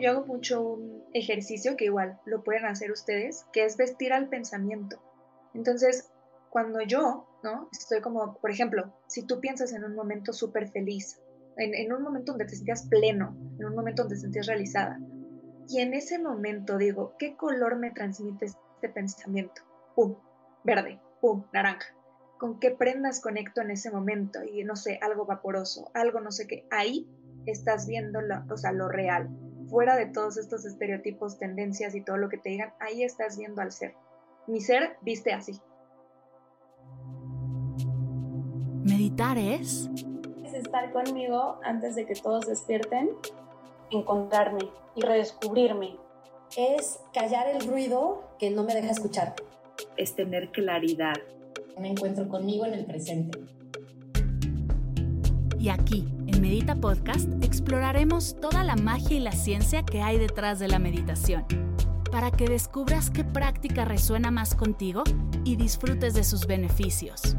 Yo hago mucho un ejercicio que igual lo pueden hacer ustedes, que es vestir al pensamiento. Entonces, cuando yo, ¿no? Estoy como, por ejemplo, si tú piensas en un momento súper feliz, en, un momento donde te sentías pleno, en un momento donde te sentías realizada, y en ese momento digo, ¿qué color me transmite este pensamiento? Pum, verde, pum, naranja. ¿Con qué prendas conecto en ese momento? Y no sé, algo vaporoso, algo no sé qué. Ahí estás viendo lo, o sea, lo real. Fuera de todos estos estereotipos, tendencias y todo lo que te digan, ahí estás viendo al ser. Mi ser viste así. Meditar es... Es estar conmigo antes de que todos despierten, encontrarme y redescubrirme. Es callar el ruido que no me deja escuchar. Es tener claridad. Me encuentro conmigo en el presente. Y aquí, Medita Podcast, exploraremos toda la magia y la ciencia que hay detrás de la meditación, para que descubras qué práctica resuena más contigo y disfrutes de sus beneficios.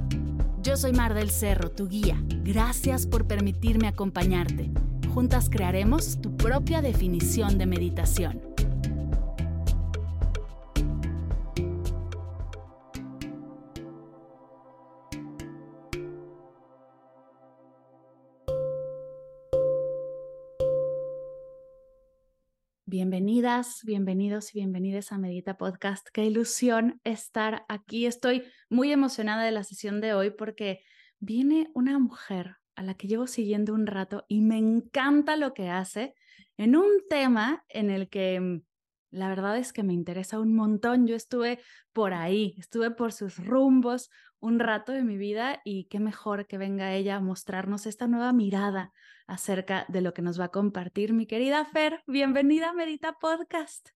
Yo soy Mar del Cerro, tu guía. Gracias por permitirme acompañarte. Juntas crearemos tu propia definición de meditación. Bienvenidas, bienvenidos y bienvenidas a Medita Podcast. Qué ilusión estar aquí. Estoy muy emocionada de la sesión de hoy porque viene una mujer a la que llevo siguiendo un rato y me encanta lo que hace en un tema en el que mm, la verdad es que me interesa un montón. Yo estuve por ahí, estuve por sus rumbos un rato de mi vida y qué mejor que venga ella a mostrarnos esta nueva mirada acerca de lo que nos va a compartir mi querida Fer. Bienvenida a Medita Podcast.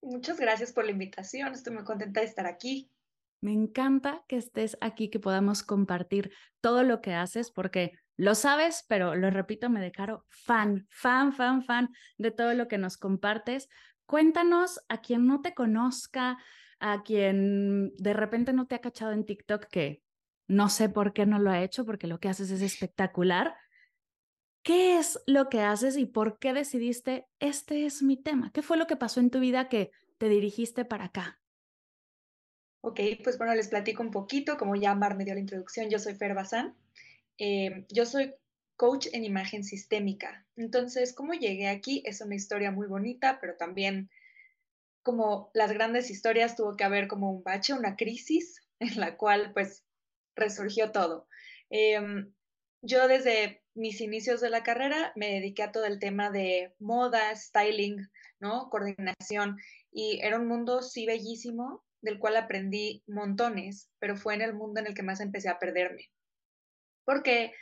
Muchas gracias por la invitación, estoy muy contenta de estar aquí. Me encanta que estés aquí, que podamos compartir todo lo que haces, porque lo sabes, pero lo repito, me declaro fan, fan, fan, fan de todo lo que nos compartes. Cuéntanos a quien no te conozca, a quien de repente no te ha cachado en TikTok, que no sé por qué no lo ha hecho, porque lo que haces es espectacular. ¿Qué es lo que haces y por qué decidiste, este es mi tema? ¿Qué fue lo que pasó en tu vida que te dirigiste para acá? Ok, pues bueno, les platico un poquito, como ya Mar me dio la introducción, yo soy Fer Bazán, eh, yo soy coach en imagen sistémica. Entonces, ¿cómo llegué aquí? Es una historia muy bonita, pero también como las grandes historias tuvo que haber como un bache, una crisis en la cual pues resurgió todo. Em, yo desde mis inicios de la carrera me dediqué a todo el tema de moda, styling, ¿no? Coordinación y era un mundo sí bellísimo del cual aprendí montones, pero fue en el mundo en el que más empecé a perderme. Porque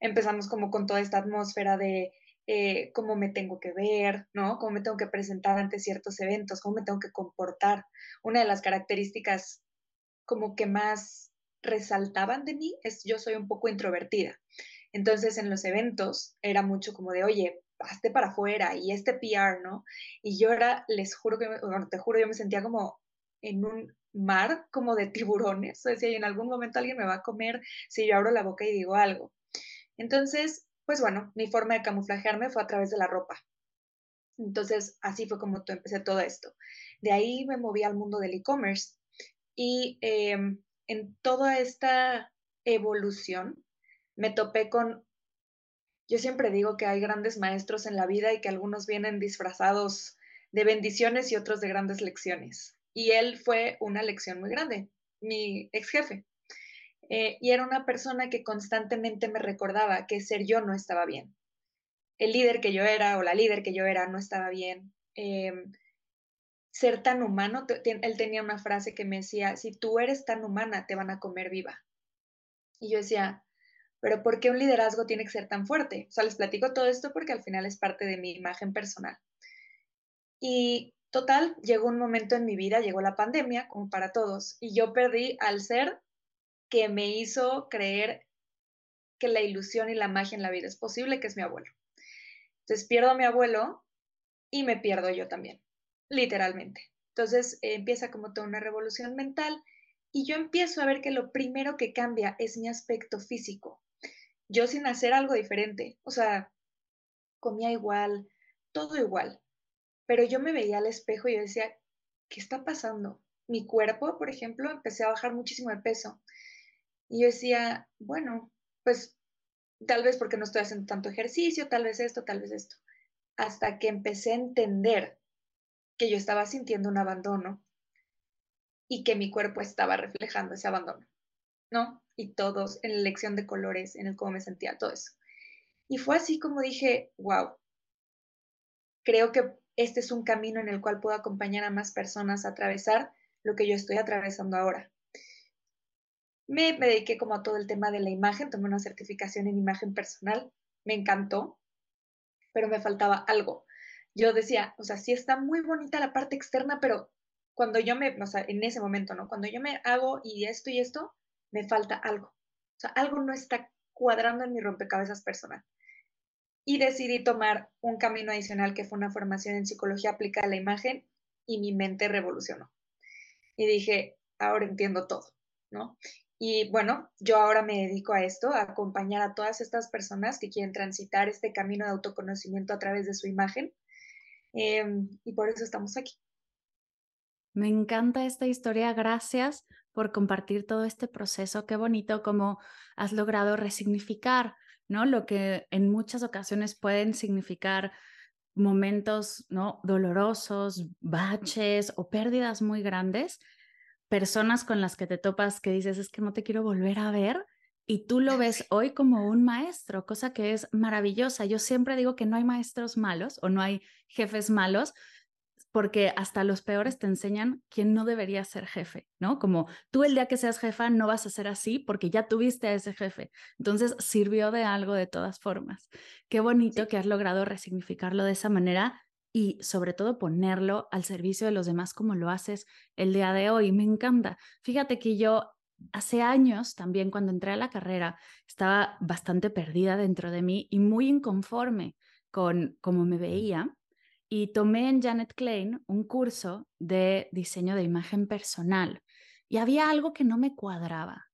empezamos como con toda esta atmósfera de eh, cómo me tengo que ver, ¿no? Cómo me tengo que presentar ante ciertos eventos, cómo me tengo que comportar. Una de las características como que más resaltaban de mí es yo soy un poco introvertida. Entonces en los eventos era mucho como de, oye, hazte para afuera y este PR, ¿no? Y yo era, les juro que, bueno, te juro, yo me sentía como en un mar como de tiburones. O sea, en algún momento alguien me va a comer si yo abro la boca y digo algo. Entonces, pues bueno, mi forma de camuflajearme fue a través de la ropa. Entonces, así fue como empecé todo esto. De ahí me moví al mundo del e-commerce y em, en toda esta evolución me topé con, yo siempre digo que hay grandes maestros en la vida y que algunos vienen disfrazados de bendiciones y otros de grandes lecciones. Y él fue una lección muy grande, mi ex jefe. Eh, y era una persona que constantemente me recordaba que ser yo no estaba bien. El líder que yo era o la líder que yo era no estaba bien. Em, ser tan humano, él tenía una frase que me decía, si tú eres tan humana, te van a comer viva. Y yo decía, pero ¿por qué un liderazgo tiene que ser tan fuerte? O sea, les platico todo esto porque al final es parte de mi imagen personal. Y total, llegó un momento en mi vida, llegó la pandemia, como para todos, y yo perdí al ser que me hizo creer que la ilusión y la magia en la vida es posible, que es mi abuelo. Entonces pierdo a mi abuelo y me pierdo yo también, literalmente. Entonces empieza como toda una revolución mental y yo empiezo a ver que lo primero que cambia es mi aspecto físico. Yo sin hacer algo diferente, o sea, comía igual, todo igual, pero yo me veía al espejo y yo decía, ¿qué está pasando? Mi cuerpo, por ejemplo, empecé a bajar muchísimo de peso. Y yo decía, bueno, pues tal vez porque no estoy haciendo tanto ejercicio, tal vez esto, tal vez esto. Hasta que empecé a entender que yo estaba sintiendo un abandono y que mi cuerpo estaba reflejando ese abandono, ¿no? Y todos en la elección de colores, en el cómo me sentía, todo eso. Y fue así como dije, wow, creo que este es un camino en el cual puedo acompañar a más personas a atravesar lo que yo estoy atravesando ahora. Me, me dediqué como a todo el tema de la imagen, tomé una certificación en imagen personal, me encantó, pero me faltaba algo. Yo decía, o sea, sí está muy bonita la parte externa, pero cuando yo me, o sea, en ese momento, ¿no? Cuando yo me hago y esto y esto, me falta algo. O sea, algo no está cuadrando en mi rompecabezas personal. Y decidí tomar un camino adicional que fue una formación en psicología aplicada a la imagen y mi mente revolucionó. Y dije, ahora entiendo todo, ¿no? Y bueno, yo ahora me dedico a esto, a acompañar a todas estas personas que quieren transitar este camino de autoconocimiento a través de su imagen. Em, y por eso estamos aquí. Me encanta esta historia. Gracias por compartir todo este proceso. Qué bonito cómo has logrado resignificar, ¿no? Lo que en muchas ocasiones pueden significar momentos, ¿no? Dolorosos, baches o pérdidas muy grandes personas con las que te topas que dices, es que no te quiero volver a ver, y tú lo ves hoy como un maestro, cosa que es maravillosa. Yo siempre digo que no hay maestros malos o no hay jefes malos, porque hasta los peores te enseñan quién no debería ser jefe, ¿no? Como tú el día que seas jefa no vas a ser así porque ya tuviste a ese jefe. Entonces sirvió de algo de todas formas. Qué bonito que has logrado resignificarlo de esa manera y sobre todo ponerlo al servicio de los demás como lo haces el día de hoy. Me encanta. Fíjate que yo hace años también cuando entré a la carrera estaba bastante perdida dentro de mí y muy inconforme con cómo me veía y tomé en Janet Klein un curso de diseño de imagen personal y había algo que no me cuadraba,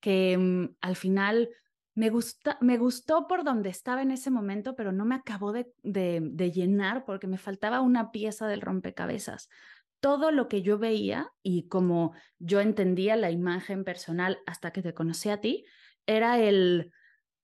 que mm, al final me, gusta, me gustó por donde estaba en ese momento, pero no me acabó de, de, llenar porque me faltaba una pieza del rompecabezas. Todo lo que yo veía y como yo entendía la imagen personal hasta que te conocí a ti, era el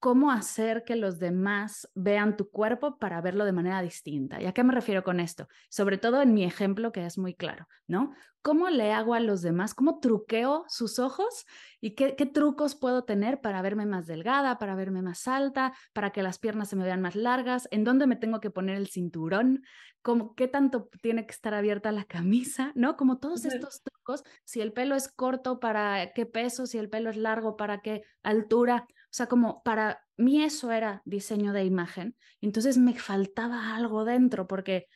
cómo hacer que los demás vean tu cuerpo para verlo de manera distinta. ¿Y a qué me refiero con esto? Sobre todo en mi ejemplo que es muy claro, ¿no? ¿Cómo le hago a los demás? ¿Cómo truqueo sus ojos? ¿Y qué, qué trucos puedo tener para verme más delgada, para verme más alta, para que las piernas se me vean más largas? ¿En dónde me tengo que poner el cinturón? ¿Cómo, ¿Qué tanto tiene que estar abierta la camisa? ¿No? Como todos estos trucos, si el pelo es corto, ¿para qué peso? Si el pelo es largo, ¿para qué altura? O sea, como para mí eso era diseño de imagen. Entonces me faltaba algo dentro porque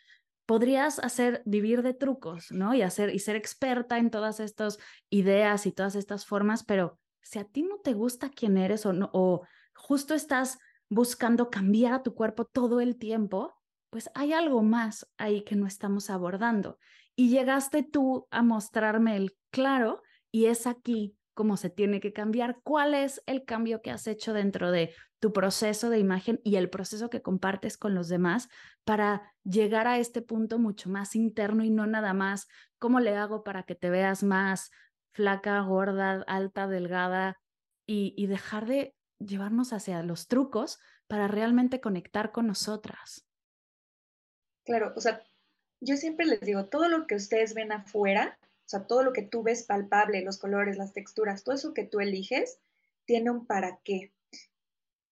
podrías hacer vivir de trucos, ¿no? Y hacer y ser experta en todas estas ideas y todas estas formas, pero si a ti no te gusta quién eres o no o justo estás buscando cambiar a tu cuerpo todo el tiempo, pues hay algo más ahí que no estamos abordando. Y llegaste tú a mostrarme el claro y es aquí cómo se tiene que cambiar, cuál es el cambio que has hecho dentro de tu proceso de imagen y el proceso que compartes con los demás para llegar a este punto mucho más interno y no nada más cómo le hago para que te veas más flaca, gorda, alta, delgada y, dejar de llevarnos hacia los trucos para realmente conectar con nosotras. Claro, o sea, yo siempre les digo, todo lo que ustedes ven afuera sea, todo lo que tú ves palpable, los colores, las texturas, todo eso que tú eliges, tiene un para qué.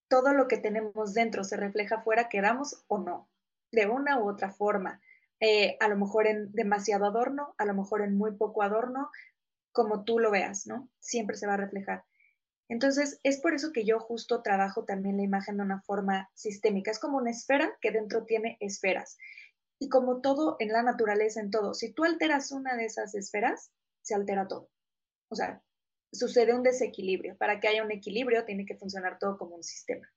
Todo lo que tenemos dentro se refleja afuera, queramos o no, de una u otra forma. Eh, a lo mejor en demasiado adorno, a lo mejor en muy poco adorno, como tú lo veas, ¿no? Siempre se va a reflejar. Entonces, es por eso que yo justo trabajo también la imagen de una forma sistémica. Es como una esfera que dentro tiene esferas. Y como todo en la naturaleza, en todo, si tú alteras una de esas esferas, se altera todo. O sea, sucede un desequilibrio. Para que haya un equilibrio, tiene que funcionar todo como un sistema.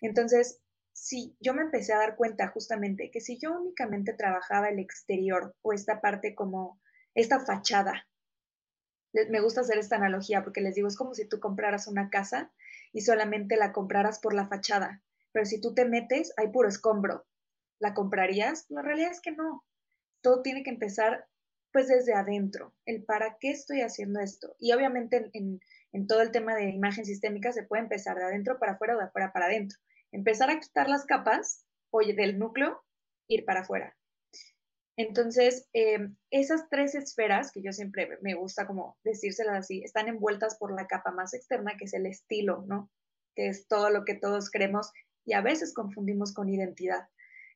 Entonces, si yo me empecé a dar cuenta justamente que si yo únicamente trabajaba el exterior o esta parte como esta fachada, me gusta hacer esta analogía porque les digo, es como si tú compraras una casa y solamente la compraras por la fachada, pero si tú te metes, hay puro escombro. ¿La comprarías? La realidad es que no. Todo tiene que empezar pues desde adentro, el para qué estoy haciendo esto. Y obviamente en, en todo el tema de imagen sistémica se puede empezar de adentro para afuera o de afuera para adentro empezar a quitar las capas, oye, del núcleo, ir para afuera. Entonces, em, esas tres esferas, que yo siempre me gusta como decírselas así, están envueltas por la capa más externa, que es el estilo, ¿no? Que es todo lo que todos creemos y a veces confundimos con identidad.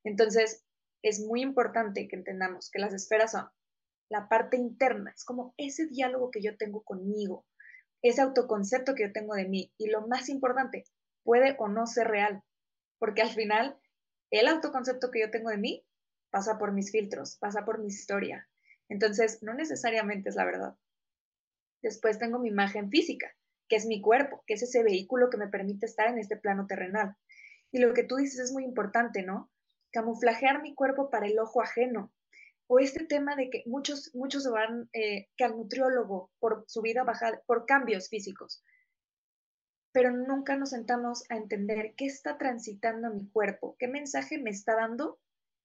Entonces, es muy importante que entendamos que las esferas son la parte interna, es como ese diálogo que yo tengo conmigo, ese autoconcepto que yo tengo de mí y lo más importante, puede o no ser real, porque al final el autoconcepto que yo tengo de mí pasa por mis filtros, pasa por mi historia. Entonces, no necesariamente es la verdad. Después tengo mi imagen física, que es mi cuerpo, que es ese vehículo que me permite estar en este plano terrenal. Y lo que tú dices es muy importante, ¿no? Camuflajear mi cuerpo para el ojo ajeno. O este tema de que muchos, muchos se van eh, que al nutriólogo por su vida baja, por cambios físicos pero nunca nos sentamos a entender qué está transitando mi cuerpo, qué mensaje me está dando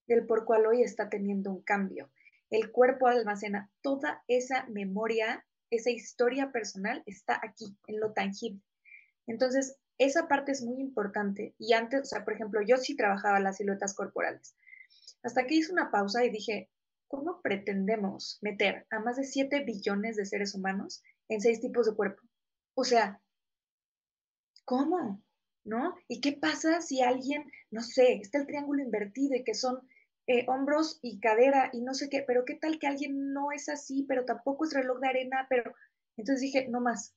del por cual hoy está teniendo un cambio. El cuerpo almacena toda esa memoria, esa historia personal está aquí, en lo tangible. Entonces, esa parte es muy importante. Y antes, o sea, por ejemplo, yo sí trabajaba las siluetas corporales. Hasta que hice una pausa y dije, ¿cómo pretendemos meter a más de 7 billones de seres humanos en seis tipos de cuerpo? O sea, ¿cómo? ¿No? ¿Y qué pasa si alguien, no sé, está el triángulo invertido y que son eh, hombros y cadera y no sé qué, pero qué tal que alguien no es así, pero tampoco es reloj de arena, pero entonces dije, no más.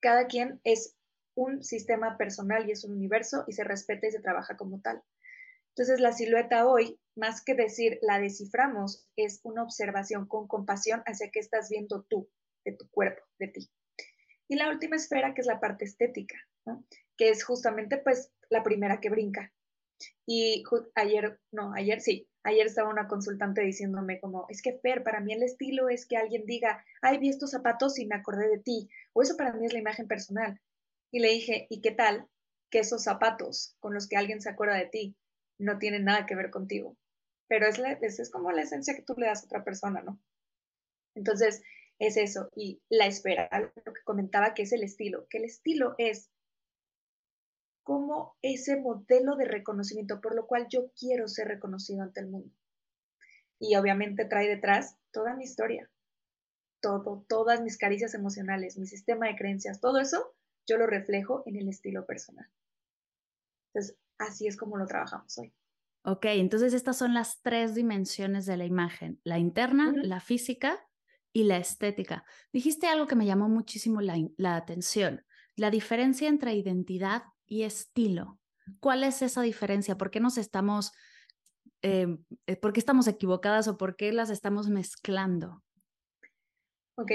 Cada quien es un sistema personal y es un universo y se respeta y se trabaja como tal. Entonces la silueta hoy, más que decir la desciframos, es una observación con compasión hacia qué estás viendo tú, de tu cuerpo, de ti. Y la última esfera, que es la parte estética, que es justamente pues la primera que brinca. Y ayer, no, ayer sí, ayer estaba una consultante diciéndome como, es que Fer, para mí el estilo es que alguien diga, ay, vi estos zapatos y me acordé de ti, o eso para mí es la imagen personal. Y le dije, ¿y qué tal que esos zapatos con los que alguien se acuerda de ti no tienen nada que ver contigo? Pero es, es, como la esencia que tú le das a otra persona, ¿no? Entonces, es eso. Y la espera, lo que comentaba que es el estilo, que el estilo es como ese modelo de reconocimiento por lo cual yo quiero ser reconocido ante el mundo. Y obviamente trae detrás toda mi historia, todo, todas mis caricias emocionales, mi sistema de creencias, todo eso yo lo reflejo en el estilo personal. Entonces, así es como lo trabajamos hoy. Ok, entonces estas son las tres dimensiones de la imagen, la interna, la física y la estética. Dijiste algo que me llamó muchísimo la, atención, la diferencia entre identidad y estilo. ¿Cuál es esa diferencia? ¿Por qué nos estamos, em, eh, por qué estamos equivocadas o por qué las estamos mezclando? Ok,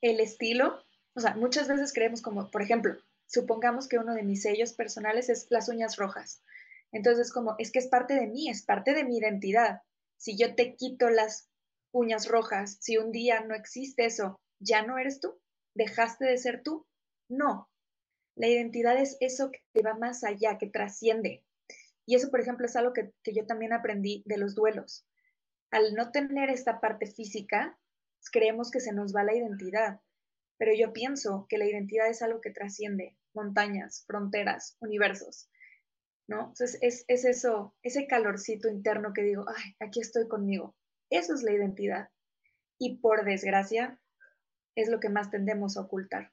el estilo, o sea, muchas veces creemos como, por ejemplo, supongamos que uno de mis sellos personales es las uñas rojas. Entonces, como, es que es parte de mí, es parte de mi identidad. Si yo te quito las uñas rojas, si un día no existe eso, ¿ya no eres tú? ¿Dejaste de ser tú? No. La identidad es eso que va más allá, que trasciende. Y eso, por ejemplo, es algo que, yo también aprendí de los duelos. Al no tener esta parte física, creemos que se nos va la identidad. Pero yo pienso que la identidad es algo que trasciende montañas, fronteras, universos. ¿No? Entonces es, es eso, ese calorcito interno que digo, ay, aquí estoy conmigo, eso es la identidad. Y por desgracia, es lo que más tendemos a ocultar.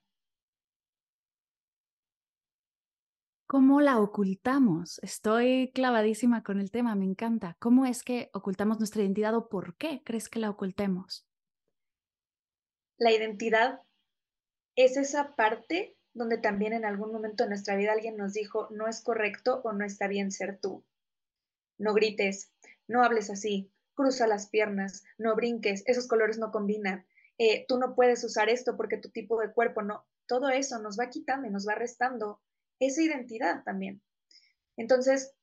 ¿Cómo la ocultamos? Estoy clavadísima con el tema, me encanta. ¿Cómo es que ocultamos nuestra identidad o por qué crees que la ocultemos? La identidad es esa parte donde también en algún momento de nuestra vida alguien nos dijo, no es correcto o no está bien ser tú. No grites, no hables así, cruza las piernas, no brinques, esos colores no combinan, eh, tú no puedes usar esto porque tu tipo de cuerpo no. Todo eso nos va quitando y nos va restando esa identidad también. Entonces,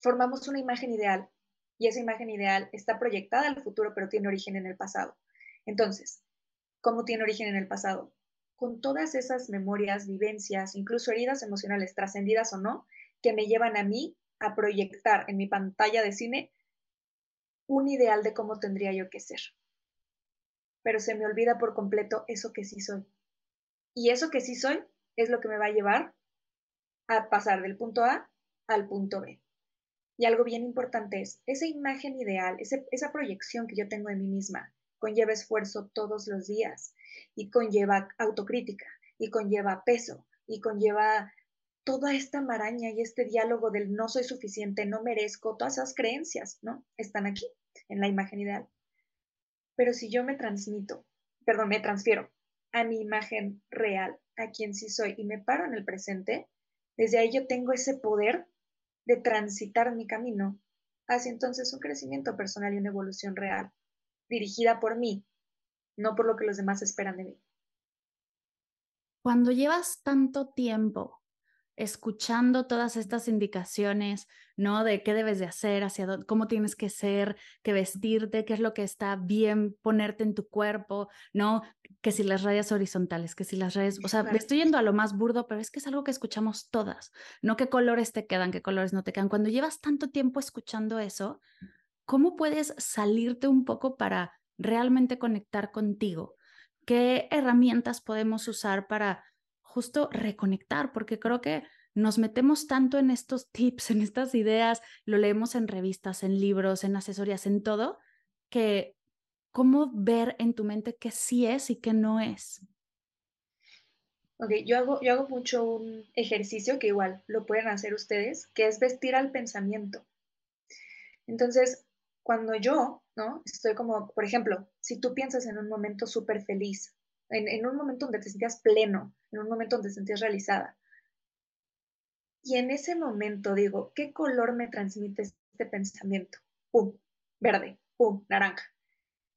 formamos una imagen ideal y esa imagen ideal está proyectada al futuro, pero tiene origen en el pasado. Entonces, ¿cómo tiene origen en el pasado? Con todas esas memorias, vivencias, incluso heridas emocionales, trascendidas o no, que me llevan a mí a proyectar en mi pantalla de cine un ideal de cómo tendría yo que ser. Pero se me olvida por completo eso que sí soy. Y eso que sí soy es lo que me va a llevar a pasar del punto A al punto B. Y algo bien importante es, esa imagen ideal, esa proyección que yo tengo de mí misma, conlleva esfuerzo todos los días y conlleva autocrítica y conlleva peso y conlleva toda esta maraña y este diálogo del no soy suficiente, no merezco, todas esas creencias, ¿no? Están aquí, en la imagen ideal. Pero si yo me transmito, perdón, me transfiero a mi imagen real, a quien sí soy, y me paro en el presente, desde ahí yo tengo ese poder de transitar mi camino hacia entonces un crecimiento personal y una evolución real, dirigida por mí, no por lo que los demás esperan de mí. Cuando llevas tanto tiempo escuchando todas estas indicaciones, ¿no? De qué debes de hacer, hacia dónde, cómo tienes que ser, qué vestirte, qué es lo que está bien ponerte en tu cuerpo, ¿no? Que si las rayas horizontales, que si las rayas, o sea, me estoy yendo a lo más burdo, pero es que es algo que escuchamos todas, no qué colores te quedan, qué colores no te quedan. Cuando llevas tanto tiempo escuchando eso, ¿cómo puedes salirte un poco para realmente conectar contigo? ¿Qué herramientas podemos usar para justo reconectar, porque creo que nos metemos tanto en estos tips, en estas ideas, lo leemos en revistas, en libros, en asesorías, en todo, que cómo ver en tu mente qué sí es y qué no es. Ok, yo hago, yo hago mucho un ejercicio que igual lo pueden hacer ustedes, que es vestir al pensamiento. Entonces, cuando yo, ¿no? Estoy como, por ejemplo, si tú piensas en un momento súper feliz, en, un momento donde te sentías pleno, en un momento donde te sentías realizada. Y en ese momento digo, ¿qué color me transmite este pensamiento? Pum, verde, pum, naranja.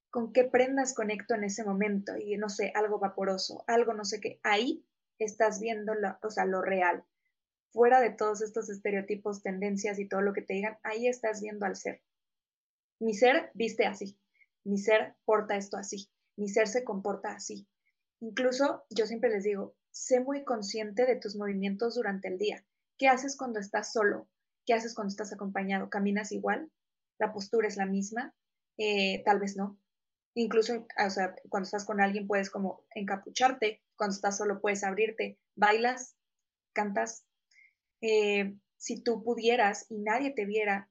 ¿Con qué prendas conecto en ese momento? Y no sé, algo vaporoso, algo no sé qué. Ahí estás viendo lo, o sea, lo real. Fuera de todos estos estereotipos, tendencias y todo lo que te digan, ahí estás viendo al ser. Mi ser viste así, mi ser porta esto así, mi ser se comporta así, Incluso yo siempre les digo, sé muy consciente de tus movimientos durante el día. ¿Qué haces cuando estás solo? ¿Qué haces cuando estás acompañado? ¿Caminas igual? ¿La postura es la misma? Eh, tal vez no. Incluso, o sea, cuando estás con alguien puedes como encapucharte, cuando estás solo puedes abrirte, bailas, cantas. Eh, si tú pudieras y nadie te viera,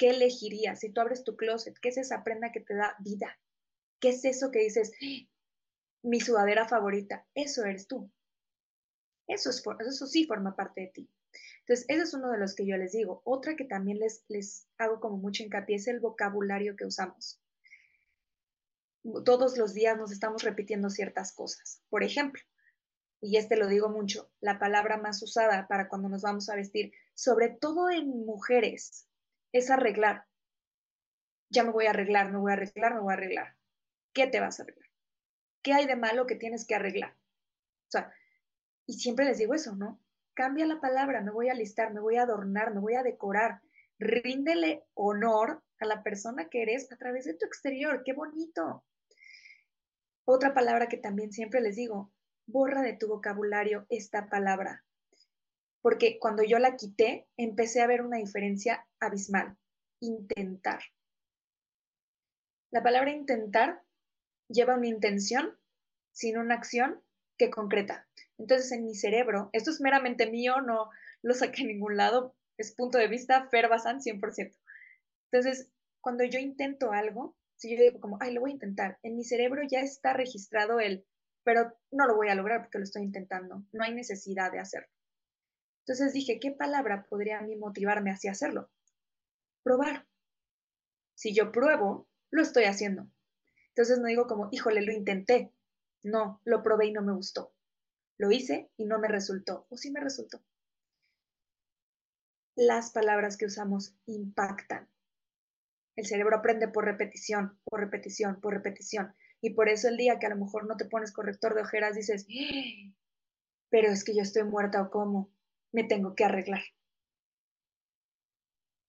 ¿qué elegirías? Si tú abres tu closet, ¿qué es esa prenda que te da vida? ¿Qué es eso que dices, mi sudadera favorita, eso eres tú. Eso, es, eso sí forma parte de ti. Entonces, ese es uno de los que yo les digo. Otra que también les, les hago como mucho hincapié es el vocabulario que usamos. Todos los días nos estamos repitiendo ciertas cosas. Por ejemplo, y este lo digo mucho, la palabra más usada para cuando nos vamos a vestir, sobre todo en mujeres, es arreglar. Ya me voy a arreglar, me voy a arreglar, me voy a arreglar. ¿Qué te vas a arreglar? ¿Qué hay de malo que tienes que arreglar? O sea, y siempre les digo eso, ¿no? Cambia la palabra, me voy a listar, me voy a adornar, me voy a decorar. Ríndele honor a la persona que eres a través de tu exterior. ¡Qué bonito! Otra palabra que también siempre les digo, borra de tu vocabulario esta palabra. Porque cuando yo la quité, empecé a ver una diferencia abismal. Intentar. La palabra intentar lleva una intención sin una acción que concreta. Entonces, en mi cerebro, esto es meramente mío, no lo saqué en ningún lado, es punto de vista Fer 100%. Entonces, cuando yo intento algo, si yo digo como, ay, lo voy a intentar, en mi cerebro ya está registrado el, pero no lo voy a lograr porque lo estoy intentando, no hay necesidad de hacerlo. Entonces dije, ¿qué palabra podría a mí motivarme hacia hacerlo? Probar. Si yo pruebo, lo estoy haciendo. Entonces no digo como, híjole, lo intenté. No, lo probé y no me gustó. lo hice y no me resultó, o sí me resultó. Las palabras que usamos impactan. El cerebro aprende por repetición, por repetición, por repetición. Y por eso el día que a lo mejor no te pones corrector de ojeras dices, ¡Ah! pero es que yo estoy muerta o cómo, me tengo que arreglar.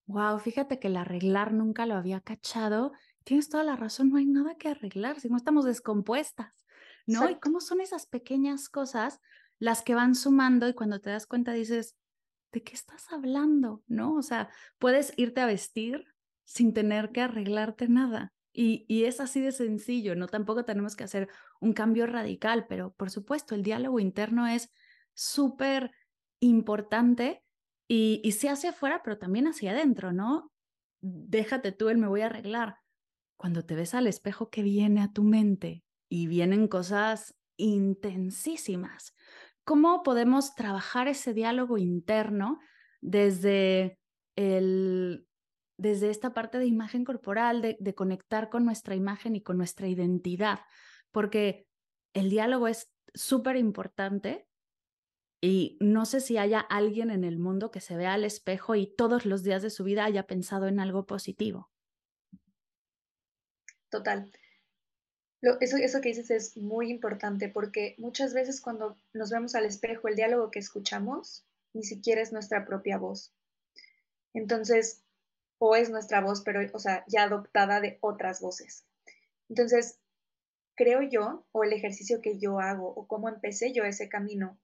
Wow, fíjate que el arreglar nunca lo había cachado. Tienes toda la razón, no hay nada que arreglar, si no estamos descompuestas, ¿no? Y cómo son esas pequeñas cosas las que van sumando y cuando te das cuenta dices, ¿de qué estás hablando? ¿No? O sea, puedes irte a vestir sin tener que arreglarte nada. Y, y, es así de sencillo, no tampoco tenemos que hacer un cambio radical, pero por supuesto el diálogo interno es súper importante y, y se hace afuera, pero también hacia adentro, ¿no? Déjate tú el me voy a arreglar. Cuando te ves al espejo, ¿qué viene a tu mente? Y vienen cosas intensísimas. ¿Cómo podemos trabajar ese diálogo interno desde el desde esta parte de imagen corporal, de, de, conectar con nuestra imagen y con nuestra identidad, porque el diálogo es súper importante y no sé si haya alguien en el mundo que se vea al espejo y todos los días de su vida haya pensado en algo positivo. Total. Eso, eso que dices es muy importante porque muchas veces cuando nos vemos al espejo, el diálogo que escuchamos ni siquiera es nuestra propia voz. Entonces, o es nuestra voz, pero, o sea, ya adoptada de otras voces. Entonces, creo yo, o el ejercicio que yo hago, o cómo empecé yo ese camino,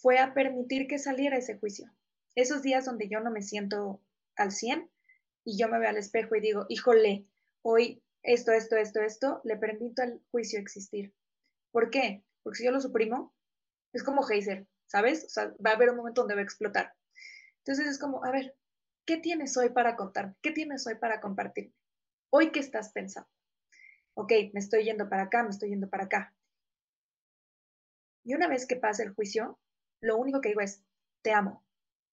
fue a permitir que saliera ese juicio. Esos días donde yo no me siento al 100 y yo me veo al espejo y digo, híjole, hoy esto, esto, esto, esto, le permito al juicio existir. ¿Por qué? Porque si yo lo suprimo, es como Heiser, ¿sabes? O sea, va a haber un momento donde va a explotar. Entonces es como, a ver, ¿qué tienes hoy para contarme? ¿Qué tienes hoy para compartirme? ¿Hoy qué estás pensando? Ok, me estoy yendo para acá, me estoy yendo para acá. Y una vez que pasa el juicio, lo único que digo es, te amo,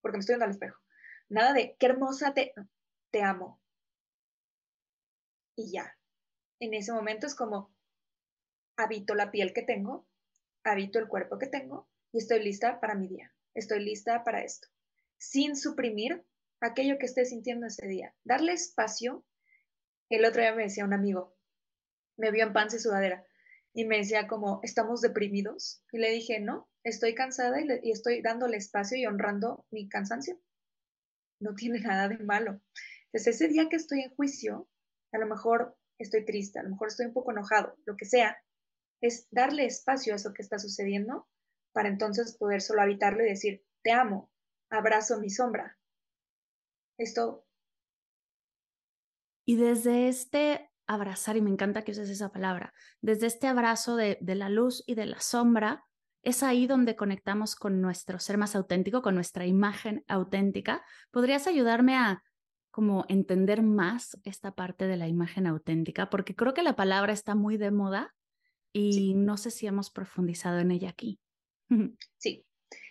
porque me estoy viendo al espejo. Nada de, qué hermosa te, te amo. Y ya. En ese momento es como, habito la piel que tengo, habito el cuerpo que tengo y estoy lista para mi día. Estoy lista para esto. Sin suprimir aquello que esté sintiendo ese día. Darle espacio. El otro día me decía un amigo, me vio en panza y sudadera y me decía como, ¿estamos deprimidos? Y le dije, no, estoy cansada y, estoy dándole espacio y honrando mi cansancio. No tiene nada de malo. Entonces, ese día que estoy en juicio, a lo mejor estoy triste, a lo mejor estoy un poco enojado, lo que sea, es darle espacio a eso que está sucediendo para entonces poder solo habitarlo y decir, te amo, abrazo mi sombra. Esto. Y desde este abrazar, y me encanta que uses esa palabra, desde este abrazo de, de la luz y de la sombra, es ahí donde conectamos con nuestro ser más auténtico, con nuestra imagen auténtica. ¿Podrías ayudarme a como entender más esta parte de la imagen auténtica? Porque creo que la palabra está muy de moda y no sé si hemos profundizado en ella aquí. Sí,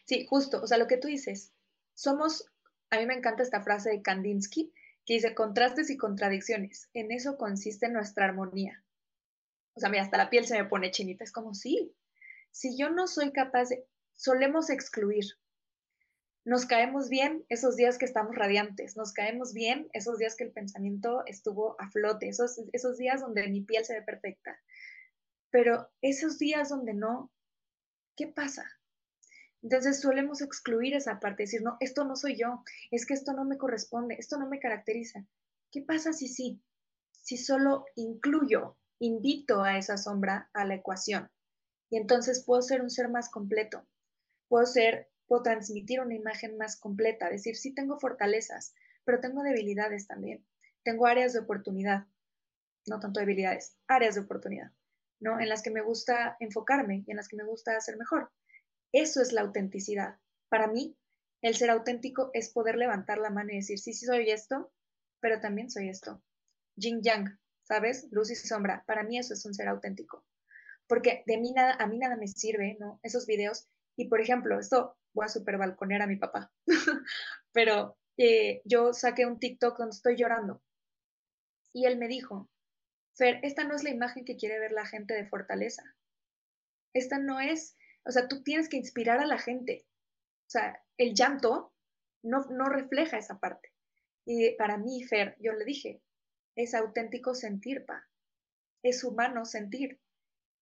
sí, justo. O sea, lo que tú dices, somos, a mí me encanta esta frase de Kandinsky, que dice contrastes y contradicciones. En eso consiste nuestra armonía. O sea, mira, hasta la piel se me pone chinita. Es como, sí, si yo no soy capaz de, solemos excluir. Nos caemos bien esos días que estamos radiantes, nos caemos bien esos días que el pensamiento estuvo a flote, esos, esos días donde mi piel se ve perfecta. Pero esos días donde no, ¿qué pasa? Entonces solemos excluir esa parte, decir, no, esto no soy yo, es que esto no me corresponde, esto no me caracteriza. ¿Qué pasa si sí? Si solo incluyo, invito a esa sombra a la ecuación. Y entonces puedo ser un ser más completo, puedo ser, puedo transmitir una imagen más completa, decir, sí tengo fortalezas, pero tengo debilidades también, tengo áreas de oportunidad, no tanto debilidades, áreas de oportunidad, ¿no? En las que me gusta enfocarme y en las que me gusta hacer mejor. Eso es la autenticidad. Para mí, el ser auténtico es poder levantar la mano y decir, sí, sí soy esto, pero también soy esto. Yin Yang, ¿sabes? Luz y sombra. Para mí eso es un ser auténtico. Porque de mí nada, a mí nada me sirve, ¿no? Esos videos. Y por ejemplo, esto voy a super balconear a mi papá. pero eh, yo saqué un TikTok donde estoy llorando. Y él me dijo, Fer, esta no es la imagen que quiere ver la gente de fortaleza. Esta no es O sea, tú tienes que inspirar a la gente. O sea, el llanto no, no refleja esa parte. Y para mí, Fer, yo le dije, es auténtico sentir, pa. Es humano sentir.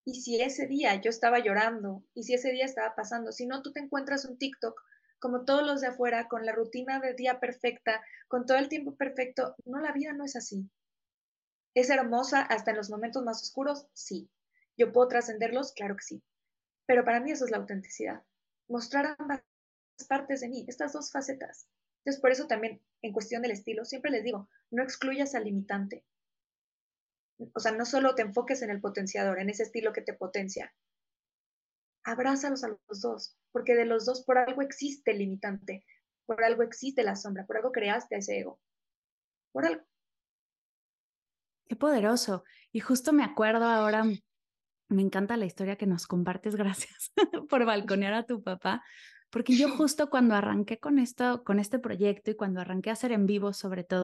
Y si ese día yo estaba llorando, y si ese día estaba pasando, si no, tú te encuentras un TikTok como todos los de afuera, con la rutina de día perfecta, con todo el tiempo perfecto. No, la vida no es así. ¿Es hermosa hasta en los momentos más oscuros? Sí. ¿Yo puedo trascenderlos? Claro que sí. Pero para mí eso es la autenticidad. Mostrar ambas partes de mí, estas dos facetas. Entonces, por eso también, en cuestión del estilo, siempre les digo, no excluyas al limitante. O sea, no solo te enfoques en el potenciador, en ese estilo que te potencia. Abrázalos a los dos, porque de los dos por algo existe el limitante, por algo existe la sombra, por algo creaste ese ego. Por algo. Qué poderoso. Y justo me acuerdo ahora, me encanta la historia que nos compartes, gracias por balconear a tu papá, porque yo justo cuando arranqué con esto, con este proyecto y cuando arranqué a hacer en vivo sobre todo.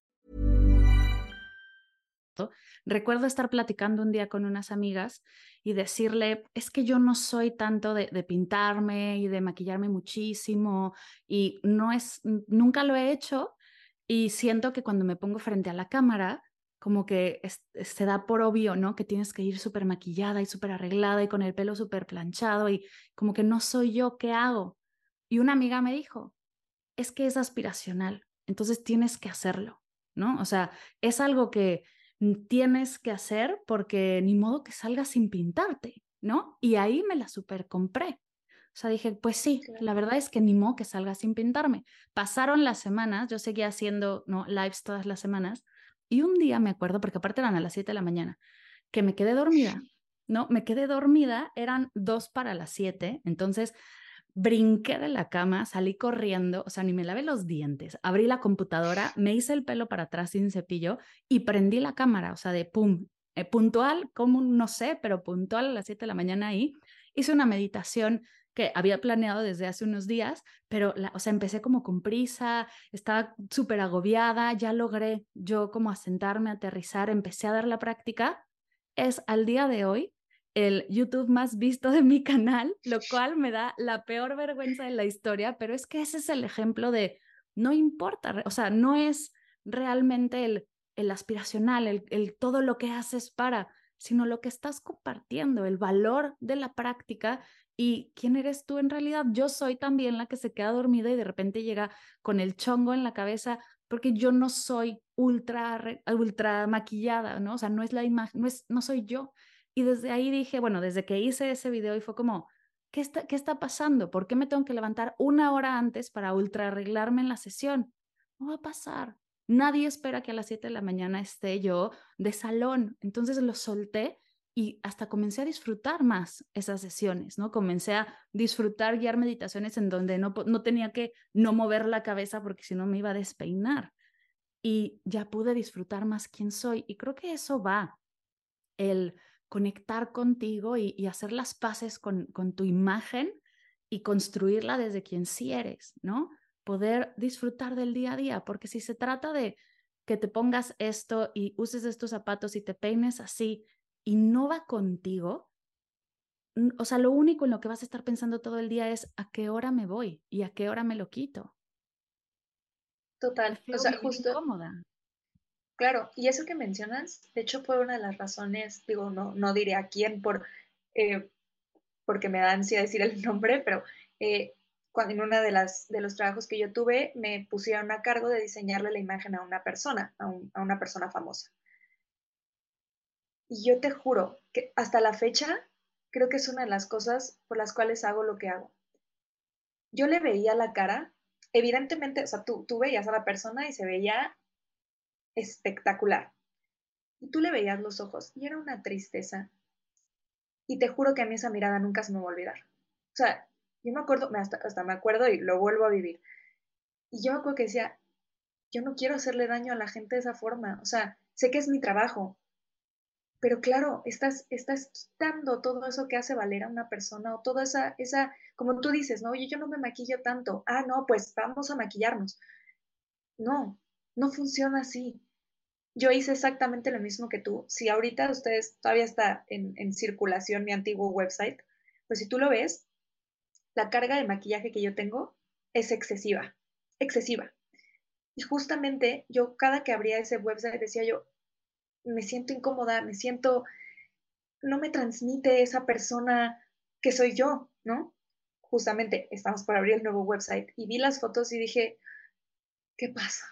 Recuerdo estar platicando un día con unas amigas y decirle, es que yo no soy tanto de, pintarme y de maquillarme muchísimo y no es, nunca lo he hecho y siento que cuando me pongo frente a la cámara, como que se da por obvio, ¿no? Que tienes que ir súper maquillada y súper arreglada y con el pelo súper planchado y como que no soy yo, ¿qué hago? Y una amiga me dijo, es que es aspiracional, entonces tienes que hacerlo, ¿no? O sea, es algo que tienes que hacer porque ni modo que salgas sin pintarte, ¿no? Y ahí me la super compré. O sea, dije, pues sí, la verdad es que ni modo que salga sin pintarme. Pasaron las semanas, yo seguía haciendo ¿no? lives todas las semanas, y un día me acuerdo, porque aparte eran a las 7 de la mañana, que me quedé dormida, ¿no? Me quedé dormida, eran dos para las 7, entonces brinqué de la cama, salí corriendo, o sea, ni me lavé los dientes, abrí la computadora, me hice el pelo para atrás sin cepillo y prendí la cámara, o sea, de pum, eh, puntual, como no sé, pero puntual a las 7 de la mañana ahí, hice una meditación que había planeado desde hace unos días, pero, la, o sea, empecé como con prisa, estaba súper agobiada, ya logré yo como asentarme, aterrizar, empecé a dar la práctica. Es al día de hoy el YouTube más visto de mi canal, lo cual me da la peor vergüenza de la historia, pero es que ese es el ejemplo de no importa, o sea, no es realmente el, el aspiracional, el, el todo lo que haces para, sino lo que estás compartiendo, el valor de la práctica y quién eres tú en realidad. Yo soy también la que se queda dormida y de repente llega con el chongo en la cabeza porque yo no soy ultra ultra maquillada, ¿no? O sea, no es la imagen, no es no soy yo. Y desde ahí dije, bueno, desde que hice ese video y fue como, ¿qué está, ¿qué está pasando? ¿Por qué me tengo que levantar una hora antes para ultra arreglarme en la sesión? No va a pasar. Nadie espera que a las 7 de la mañana esté yo de salón. Entonces lo solté y hasta comencé a disfrutar más esas sesiones, ¿no? Comencé a disfrutar guiar meditaciones en donde no, no tenía que no mover la cabeza porque si no me iba a despeinar. Y ya pude disfrutar más quién soy. Y creo que eso va. El conectar contigo y, hacer las paces con, con tu imagen y construirla desde quien sí eres, ¿no? Poder disfrutar del día a día, porque si se trata de que te pongas esto y uses estos zapatos y te peines así y no va contigo, o sea, lo único en lo que vas a estar pensando todo el día es a qué hora me voy y a qué hora me lo quito. Total, o sea, justo. Cómoda. Claro, y eso que mencionas, de hecho fue una de las razones, digo, no, no diré a quién por, eh, porque me da ansia decir el nombre, pero eh, cuando en uno de, las, de los trabajos que yo tuve me pusieron a cargo de diseñarle la imagen a una persona, a, a una persona famosa. Y yo te juro que hasta la fecha creo que es una de las cosas por las cuales hago lo que hago. Yo le veía la cara, evidentemente, o sea, tú, tú veías a la persona y se veía espectacular. Y tú le veías los ojos y era una tristeza. Y te juro que a mí esa mirada nunca se me va a olvidar. O sea, yo me acuerdo, hasta, hasta me acuerdo y lo vuelvo a vivir. Y yo me acuerdo que decía, yo no quiero hacerle daño a la gente de esa forma. O sea, sé que es mi trabajo, pero claro, estás, estás quitando todo eso que hace valer a una persona o toda esa, esa, como tú dices, no, oye, yo no me maquillo tanto. Ah, no, pues vamos a maquillarnos. No, no funciona así. Yo hice exactamente lo mismo que tú. Si ahorita ustedes todavía está en, en circulación mi antiguo website, pues si tú lo ves, la carga de maquillaje que yo tengo es excesiva, excesiva. Y justamente yo cada que abría ese website decía yo, me siento incómoda, me siento, no me transmite esa persona que soy yo, ¿no? Justamente estamos por abrir el nuevo website y vi las fotos y dije, ¿qué pasa?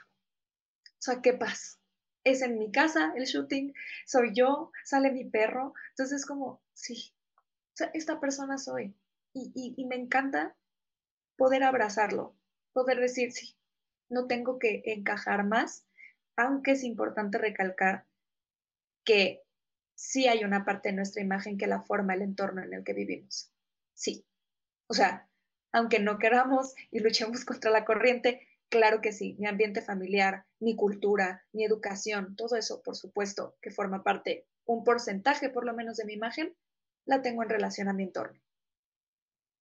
O sea, ¿qué pasa? Es en mi casa el shooting, soy yo, sale mi perro, entonces como, sí, esta persona soy. Y, y me encanta poder abrazarlo, poder decir, sí, no tengo que encajar más, aunque es importante recalcar que sí hay una parte de nuestra imagen que la forma el entorno en el que vivimos. Sí. O sea, aunque no queramos y luchemos contra la corriente, claro que sí, mi ambiente familiar, mi cultura, mi educación, todo eso, por supuesto, que forma parte, un porcentaje por lo menos de mi imagen, la tengo en relación a mi entorno.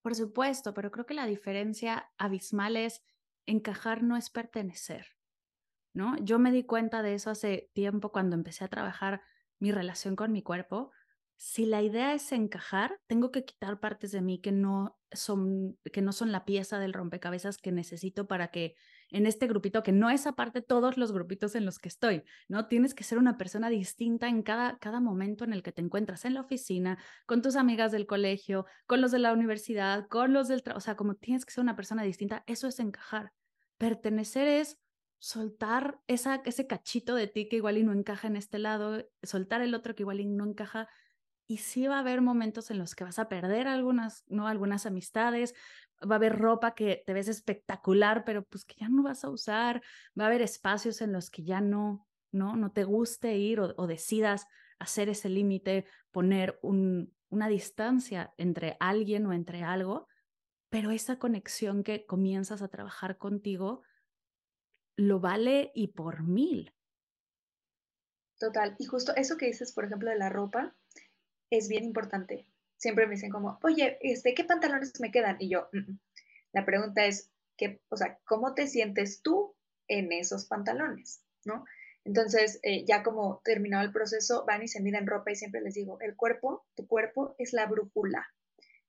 Por supuesto, pero creo que la diferencia abismal es encajar no es pertenecer, ¿no? Yo me di cuenta de eso hace tiempo cuando empecé a trabajar mi relación con mi cuerpo, si la idea es encajar, tengo que quitar partes de mí que no son, que no son la pieza del rompecabezas que necesito para que en este grupito, que no es aparte todos los grupitos en los que estoy, ¿no? Tienes que ser una persona distinta en cada, cada momento en el que te encuentras en la oficina, con tus amigas del colegio, con los de la universidad, con los del trabajo, o sea, como tienes que ser una persona distinta, eso es encajar. Pertenecer es soltar esa, ese cachito de ti que igual y no encaja en este lado, soltar el otro que igual y no encaja. Y sí va a haber momentos en los que vas a perder algunas, ¿no? Algunas amistades, va a haber ropa que te ves espectacular, pero pues que ya no vas a usar, va a haber espacios en los que ya no, no, no te guste ir o, decidas hacer ese límite, poner un, una distancia entre alguien o entre algo, pero esa conexión que comienzas a trabajar contigo lo vale y por mil. Total. Y justo eso que dices, por ejemplo, de la ropa, es bien importante. Siempre me dicen como, oye, este, ¿qué pantalones me quedan? Y yo, la pregunta es, ¿qué, o sea, ¿cómo te sientes tú en esos pantalones? ¿No? Entonces, eh, ya como terminado el proceso, van y se miran ropa y siempre les digo, el cuerpo, tu cuerpo es la brújula,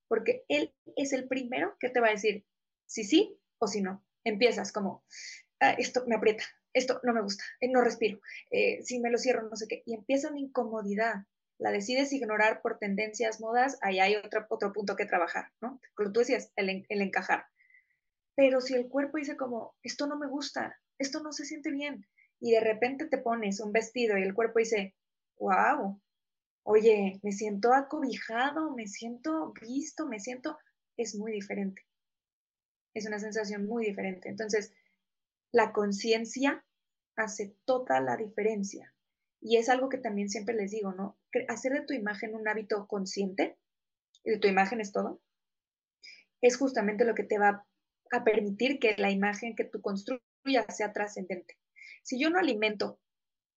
porque él es el primero que te va a decir si sí o si no. Empiezas como, Ah, esto me aprieta, esto no me gusta, eh, no respiro, eh, si me lo cierro, no sé qué, y empieza una incomodidad. La decides ignorar por tendencias, modas, ahí hay otro, otro punto que trabajar, ¿no? Como tú decías, el, el encajar. Pero si el cuerpo dice como, esto no me gusta, esto no se siente bien, y de repente te pones un vestido y el cuerpo dice, wow, oye, me siento acobijado, me siento visto, me siento, es muy diferente. Es una sensación muy diferente. Entonces, la conciencia hace toda la diferencia. Y es algo que también siempre les digo, ¿no? Hacer de tu imagen un hábito consciente, de tu imagen es todo, es justamente lo que te va a permitir que la imagen que tú construyas sea trascendente. Si yo no alimento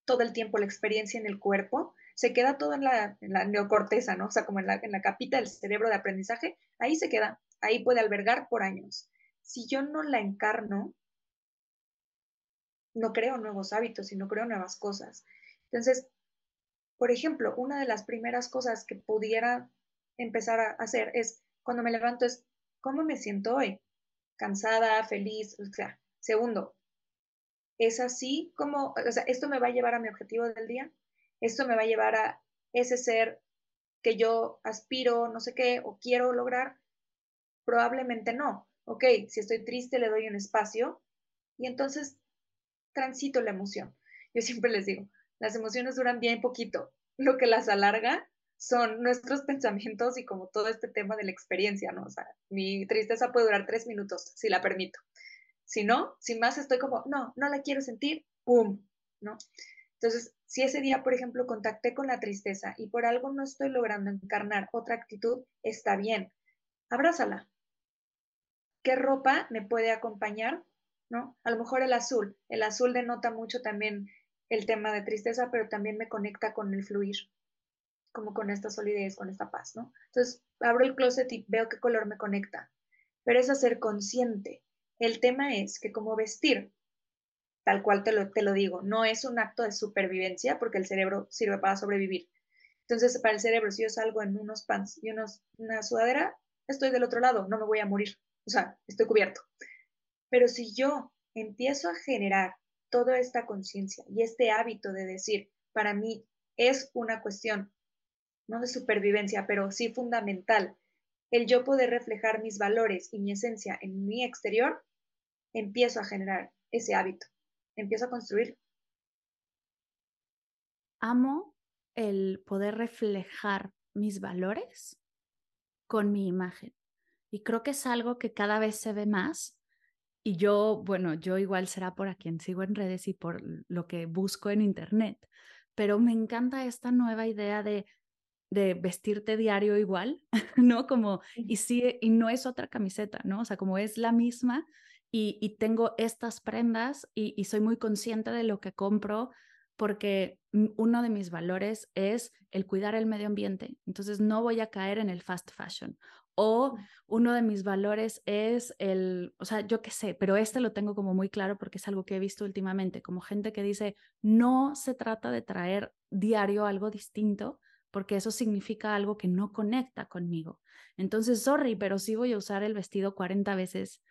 todo el tiempo la experiencia en el cuerpo, se queda todo en la, neocorteza, ¿no? O sea, como en la, en la capita del cerebro de aprendizaje, ahí se queda, ahí puede albergar por años. Si yo no la encarno, no creo nuevos hábitos y no creo nuevas cosas. Entonces, por ejemplo, una de las primeras cosas que pudiera empezar a hacer es, cuando me levanto, es, ¿cómo me siento hoy? Cansada, feliz, o sea, segundo, ¿es así como, o sea, esto me va a llevar a mi objetivo del día? ¿Esto me va a llevar a ese ser que yo aspiro, no sé qué, o quiero lograr? Probablemente no. Ok, si estoy triste, le doy un espacio y entonces transito la emoción. Yo siempre les digo, las emociones duran bien poquito. Lo que las alarga son nuestros pensamientos y como todo este tema de la experiencia, ¿no? O sea, mi tristeza puede durar tres minutos, si la permito. Si no, si más estoy como, no, no la quiero sentir, ¡pum! ¿No? Entonces, si ese día, por ejemplo, contacté con la tristeza y por algo no estoy logrando encarnar otra actitud, está bien. Abrázala. ¿Qué ropa me puede acompañar? ¿No? A lo mejor el azul. El azul denota mucho también el tema de tristeza, pero también me conecta con el fluir, como con esta solidez, con esta paz, ¿no? Entonces, abro el closet y veo qué color me conecta. Pero es hacer consciente. El tema es que como vestir tal cual te lo, te lo digo, no es un acto de supervivencia porque el cerebro sirve para sobrevivir. Entonces, para el cerebro, si yo salgo en unos pants y unos, una sudadera, estoy del otro lado, no me voy a morir, o sea, estoy cubierto. Pero si yo empiezo a generar toda esta conciencia y este hábito de decir, para mí es una cuestión, no de supervivencia, pero sí fundamental, el yo poder reflejar mis valores y mi esencia en mi exterior, empiezo a generar ese hábito empiezo a construir. Amo el poder reflejar mis valores con mi imagen. Y creo que es algo que cada vez se ve más. Y yo, bueno, yo igual será por a quien sigo en redes y por lo que busco en internet, pero me encanta esta nueva idea de, de vestirte diario igual, ¿no? Como, y sí, y no es otra camiseta, ¿no? O sea, como es la misma, y, tengo estas prendas y, soy muy consciente de lo que compro porque uno de mis valores es el cuidar el medio ambiente. Entonces no voy a caer en el fast fashion. O uno de mis valores es el, o sea, yo qué sé, pero este lo tengo como muy claro porque es algo que he visto últimamente, como gente que dice, no se trata de traer diario algo distinto, porque eso significa algo que no conecta conmigo. Entonces, sorry, pero sí voy a usar el vestido 40 veces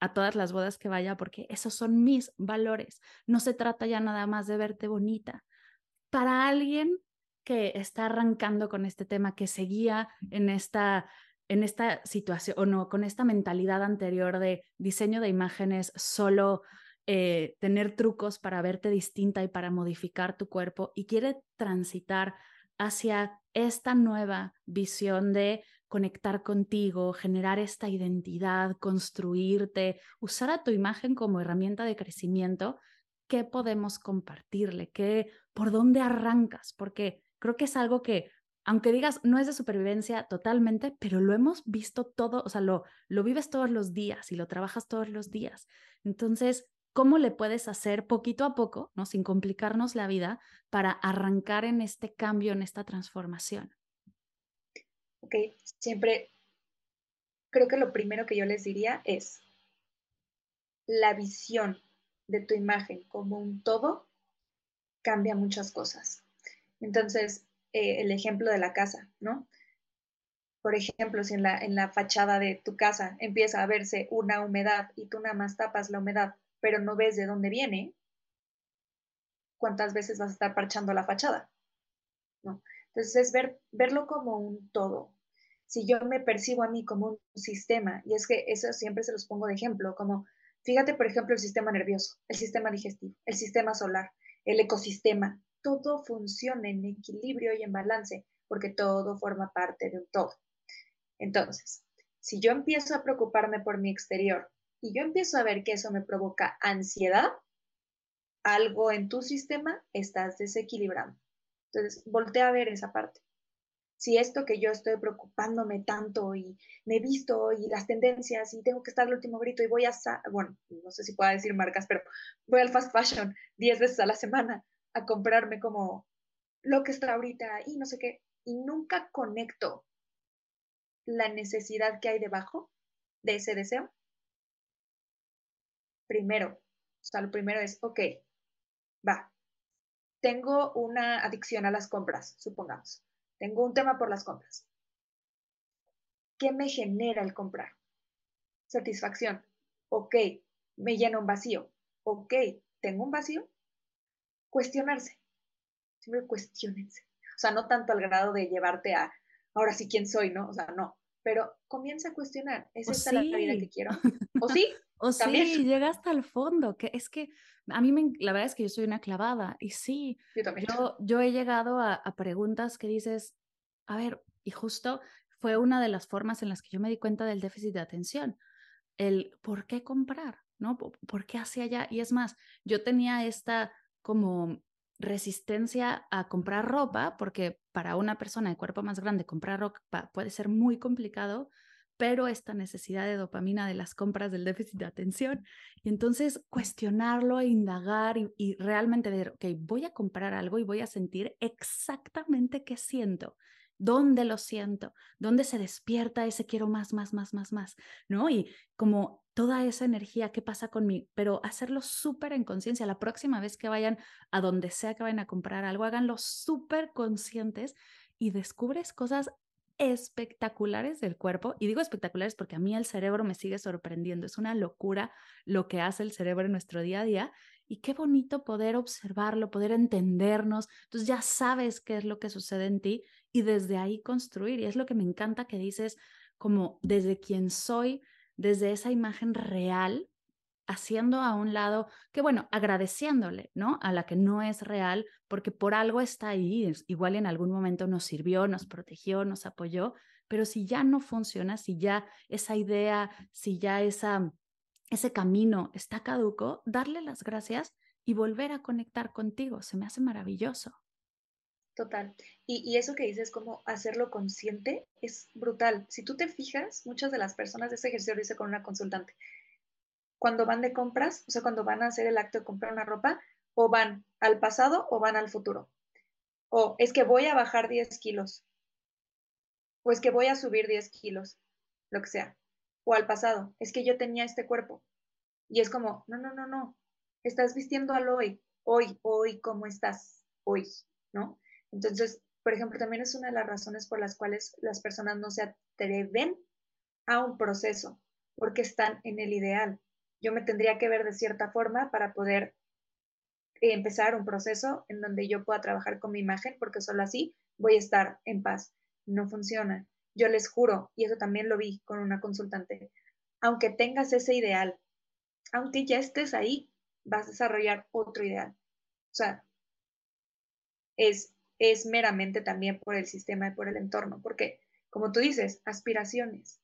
a todas las bodas que vaya porque esos son mis valores. No se trata ya nada más de verte bonita. Para alguien que está arrancando con este tema, que seguía en esta, en esta situación o no, con esta mentalidad anterior de diseño de imágenes, solo eh, tener trucos para verte distinta y para modificar tu cuerpo y quiere transitar hacia esta nueva visión de conectar contigo, generar esta identidad, construirte, usar a tu imagen como herramienta de crecimiento, ¿qué podemos compartirle? ¿Qué, ¿Por dónde arrancas? Porque creo que es algo que, aunque digas, no es de supervivencia totalmente, pero lo hemos visto todo, o sea, lo, lo vives todos los días y lo trabajas todos los días. Entonces, ¿cómo le puedes hacer poquito a poco, ¿no? sin complicarnos la vida, para arrancar en este cambio, en esta transformación? ¿ok? Siempre creo que lo primero que yo les diría es la visión de tu imagen como un todo cambia muchas cosas. Entonces, eh, el ejemplo de la casa, ¿no? Por ejemplo, si en la, en la fachada de tu casa empieza a verse una humedad y tú nada más tapas la humedad, pero no ves de dónde viene, ¿cuántas veces vas a estar parchando la fachada? ¿No? Entonces es ver, verlo como un todo. Si yo me percibo a mí como un sistema, y es que eso siempre se los pongo de ejemplo, como fíjate, por ejemplo, el sistema nervioso, el sistema digestivo, el sistema solar, el ecosistema, todo funciona en equilibrio y en balance, porque todo forma parte de un todo. Entonces, si yo empiezo a preocuparme por mi exterior y yo empiezo a ver que eso me provoca ansiedad, algo en tu sistema estás desequilibrando. Entonces, voltea a ver esa parte. Si esto que yo estoy preocupándome tanto y me he visto y las tendencias y tengo que estar al último grito y voy a, bueno, no sé si puedo decir marcas, pero voy al fast fashion 10 veces a la semana a comprarme como lo que está ahorita y no sé qué, y nunca conecto la necesidad que hay debajo de ese deseo. Primero, o sea, lo primero es, ok, va, tengo una adicción a las compras, supongamos. Tengo un tema por las compras. ¿Qué me genera el comprar? Satisfacción. Ok, me llena un vacío. Ok, tengo un vacío. Cuestionarse. Siempre cuestionense. O sea, no tanto al grado de llevarte a, ahora sí, ¿quién soy? ¿No? O sea, no. Pero comienza a cuestionar. ¿Es esta la vida que quiero? ¿O sí? O sí, llega hasta el fondo, que es que a mí me, la verdad es que yo soy una clavada y sí, yo, yo, he llegado a, preguntas que dices, a ver, y justo fue una de las formas en las que yo me di cuenta del déficit de atención, el por qué comprar, ¿no? ¿Por, qué hacia allá? Y es más, yo tenía esta como resistencia a comprar ropa, porque para una persona de cuerpo más grande comprar ropa puede ser muy complicado, pero esta necesidad de dopamina de las compras del déficit de atención. Y entonces cuestionarlo e indagar y, realmente ver, ok, voy a comprar algo y voy a sentir exactamente qué siento, dónde lo siento, dónde se despierta ese quiero más, más, más, más, más, ¿no? Y como toda esa energía, ¿qué pasa conmigo? Pero hacerlo súper en conciencia. La próxima vez que vayan a donde sea que vayan a comprar algo, háganlo súper conscientes y descubres cosas espectaculares del cuerpo. Y digo espectaculares porque a mí el cerebro me sigue sorprendiendo. Es una locura lo que hace el cerebro en nuestro día a día. Y qué bonito poder observarlo, poder entendernos. Entonces ya sabes qué es lo que sucede en ti y desde ahí construir. Y es lo que me encanta que dices, como desde quien soy, desde esa imagen real, haciendo a un lado, que bueno, agradeciéndole, ¿no? A la que no es real, porque por algo está ahí, igual en algún momento nos sirvió, nos protegió, nos apoyó, pero si ya no funciona, si ya esa idea, si ya esa, ese camino está caduco, darle las gracias y volver a conectar contigo, se me hace maravilloso. Total. Y, y, eso que dices, como hacerlo consciente, es brutal. Si tú te fijas, muchas de las personas ese ejercicio lo hice con una consultante. Cuando van de compras, o sea, cuando van a hacer el acto de comprar una ropa, o van al pasado o van al futuro. O es que voy a bajar 10 kilos. O es que voy a subir 10 kilos, lo que sea. O al pasado, es que yo tenía este cuerpo. Y es como, no, no, no, no. Estás vistiendo al hoy, hoy, hoy, ¿cómo estás? Hoy, ¿no? Entonces, por ejemplo, también es una de las razones por las cuales las personas no se atreven a un proceso, porque están en el ideal. Yo me tendría que ver de cierta forma para poder empezar un proceso en donde yo pueda trabajar con mi imagen, porque solo así voy a estar en paz. No funciona. Yo les juro, y eso también lo vi con una consultante, aunque tengas ese ideal, aunque ya estés ahí, vas a desarrollar otro ideal. O sea, es es meramente también por el sistema y por el entorno, porque, como tú dices, aspiraciones.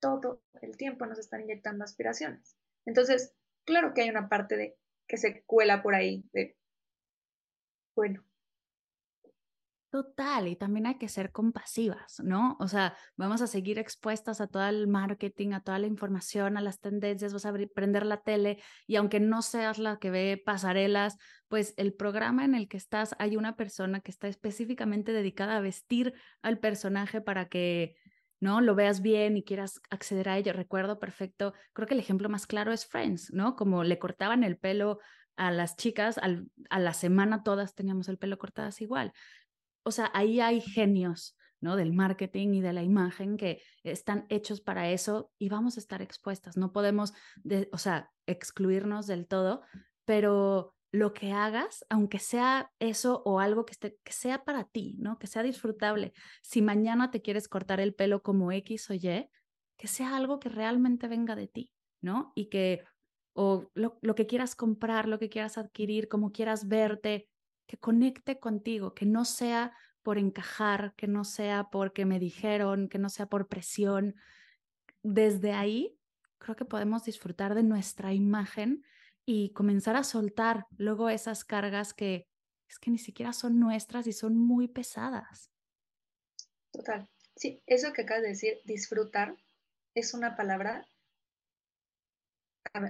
Todo el tiempo nos están inyectando aspiraciones. Entonces, claro que hay una parte de que se cuela por ahí de, bueno, Total, y también hay que ser compasivas, ¿no? O sea, vamos a seguir expuestas a todo el marketing, a toda la información, a las tendencias, vas a prender la tele y aunque no seas la que ve pasarelas, pues el programa en el que estás, hay una persona que está específicamente dedicada a vestir al personaje para que, ¿no? Lo veas bien y quieras acceder a ello. Recuerdo perfecto, creo que el ejemplo más claro es Friends, ¿no? Como le cortaban el pelo a las chicas, a la semana todas teníamos el pelo cortadas igual o sea, ahí hay genios, ¿no? Del marketing y de la imagen que están hechos para eso y vamos a estar expuestas. No podemos, o sea, excluirnos del todo, pero lo que hagas, aunque sea eso o algo que sea para ti, ¿no? Que sea disfrutable. Si mañana te quieres cortar el pelo como X o Y, que sea algo que realmente venga de ti, ¿no? Y que, o lo, lo que quieras comprar, lo que quieras adquirir, como quieras verte, que conecte contigo, que no sea por encajar, que no sea porque me dijeron, que no sea por presión. Desde ahí creo que podemos disfrutar de nuestra imagen y comenzar a soltar luego esas cargas que es que ni siquiera son nuestras y son muy pesadas. Total. Sí, eso que acabas de decir, disfrutar, es una palabra,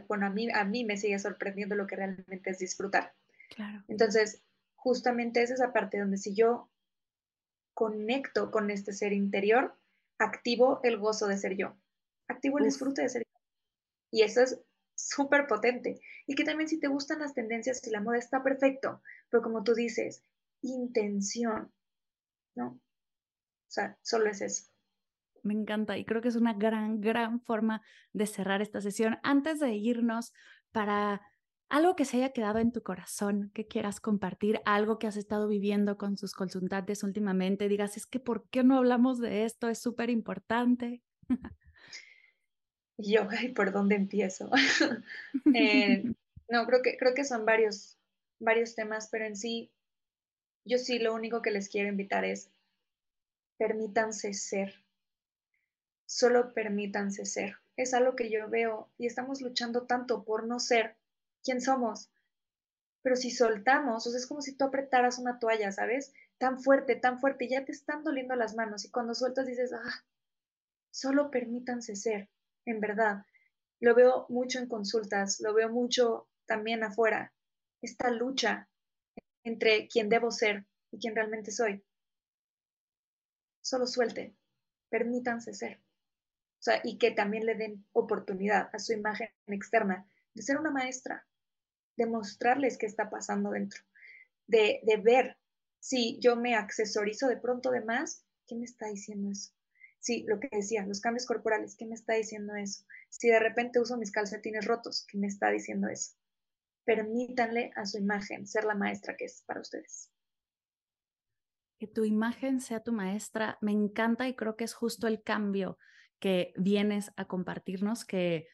bueno, a mí, a mí me sigue sorprendiendo lo que realmente es disfrutar. Claro. Entonces, justamente es esa parte donde si yo conecto con este ser interior, activo el gozo de ser yo, activo el disfrute de ser yo. Y eso es súper potente. Y que también si te gustan las tendencias y la moda está perfecto, pero como tú dices, intención, ¿no? O sea, solo es eso. Me encanta y creo que es una gran, gran forma de cerrar esta sesión. Antes de irnos para algo que se haya quedado en tu corazón, que quieras compartir, algo que has estado viviendo con sus consultantes últimamente, digas, es que ¿por qué no hablamos de esto? Es súper importante. Yo, ay, ¿por dónde empiezo? Eh, no, creo que, creo que son varios, varios temas, pero en sí, yo sí lo único que les quiero invitar es, permítanse ser, solo permítanse ser. Es algo que yo veo y estamos luchando tanto por no ser quién somos. Pero si soltamos, o sea, es como si tú apretaras una toalla, ¿sabes? Tan fuerte, tan fuerte, ya te están doliendo las manos. Y cuando sueltas dices, ah, solo permítanse ser, en verdad. Lo veo mucho en consultas, lo veo mucho también afuera. Esta lucha entre quién debo ser y quién realmente soy. Solo suelte, permítanse ser. O sea, y que también le den oportunidad a su imagen externa de ser una maestra, de mostrarles qué está pasando dentro, de, ver si yo me accesorizo de pronto de más, ¿qué me está diciendo eso? Sí, lo que decía, los cambios corporales, ¿qué me está diciendo eso? Si de repente uso mis calcetines rotos, ¿qué me está diciendo eso? Permítanle a su imagen ser la maestra que es para ustedes. Que tu imagen sea tu maestra, me encanta y creo que es justo el cambio que vienes a compartirnos que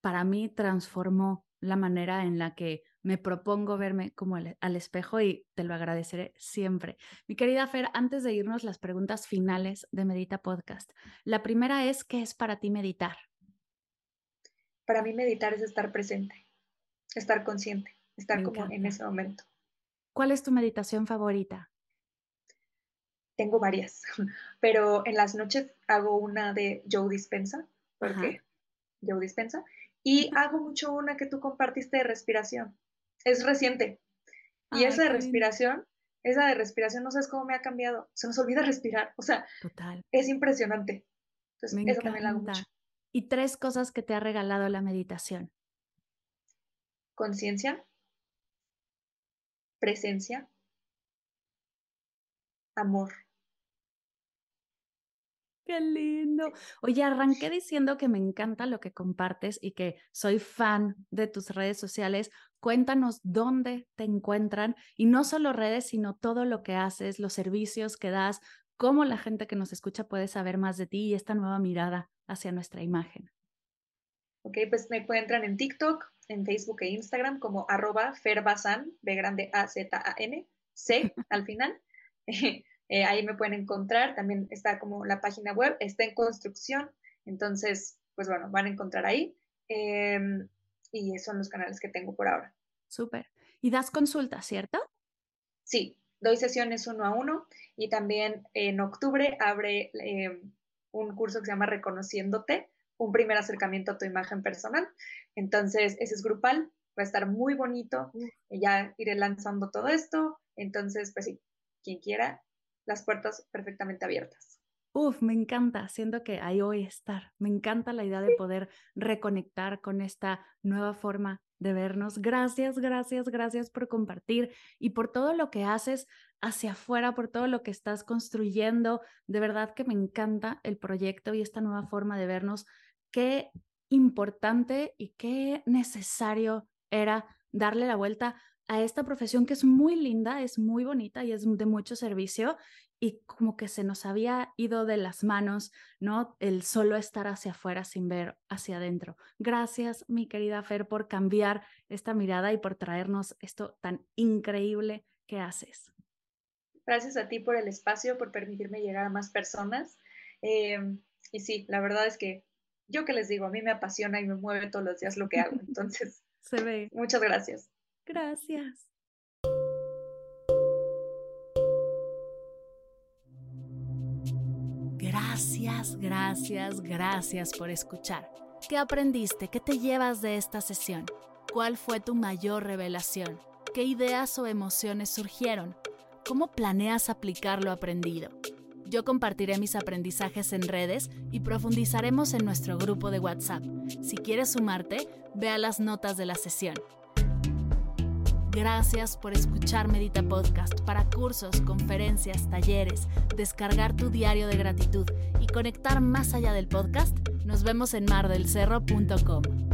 para mí transformó la manera en la que me propongo verme como al, espejo y te lo agradeceré siempre. Mi querida Fer, antes de irnos las preguntas finales de Medita Podcast, la primera es, ¿qué es para ti meditar? Para mí meditar es estar presente, estar consciente, estar como en ese momento. ¿Cuál es tu meditación favorita? tengo varias, pero en las noches hago una de Joe Dispensa, porque Joe Dispensa, y hago mucho una que tú compartiste de respiración. Es reciente. Y esa de respiración, esa de respiración, no sabes cómo me ha cambiado. Se nos olvida respirar. O sea, es impresionante. Entonces, eso también la hago mucho. Y tres cosas que te ha regalado la meditación. Conciencia, presencia, amor. Qué lindo. Oye, arranqué diciendo que me encanta lo que compartes y que soy fan de tus redes sociales. Cuéntanos dónde te encuentran y no solo redes, sino todo lo que haces, los servicios que das, cómo la gente que nos escucha puede saber más de ti y esta nueva mirada hacia nuestra imagen. Ok, pues me encuentran en TikTok, en Facebook e Instagram como arroba ferbazan, B grande A Z A N, C al final. Eh, ahí me pueden encontrar, también está como la página web, está en construcción, entonces, pues bueno, van a encontrar ahí. Em, y esos son los canales que tengo por ahora. Súper. ¿Y das consultas, cierto? Sí, doy sesiones uno a uno y también en octubre abre em, un curso que se llama Reconociéndote, un primer acercamiento a tu imagen personal. Entonces, ese es grupal, va a estar muy bonito. Ya iré lanzando todo esto. Entonces, pues sí, quien quiera, las puertas perfectamente abiertas. Uf, me encanta, siendo que ahí voy a estar. Me encanta la idea de poder reconectar con esta nueva forma de vernos. Gracias, gracias, gracias por compartir y por todo lo que haces hacia afuera, por todo lo que estás construyendo. De verdad que me encanta el proyecto y esta nueva forma de vernos. Qué importante y qué necesario era darle la vuelta a esta profesión que es muy linda, es muy bonita y es de mucho servicio y como que se nos había ido de las manos, ¿no? El solo estar hacia afuera sin ver hacia adentro. Gracias, mi querida Fer, por cambiar esta mirada y por traernos esto tan increíble que haces. Gracias a ti por el espacio, por permitirme llegar a más personas. Em, y sí, la verdad es que yo que les digo, a mí me apasiona y me mueve todos los días lo que hago. Entonces, se ve. Muchas gracias. Gracias. Gracias, gracias, gracias por escuchar. ¿Qué aprendiste? ¿Qué te llevas de esta sesión? ¿Cuál fue tu mayor revelación? ¿Qué ideas o emociones surgieron? ¿Cómo planeas aplicar lo aprendido? Yo compartiré mis aprendizajes en redes y profundizaremos en nuestro grupo de WhatsApp. Si quieres sumarte, ve a las notas de la sesión. Gracias por escuchar Medita Podcast para cursos, conferencias, talleres, descargar tu diario de gratitud y conectar más allá del podcast. Nos vemos en mardelcerro.com.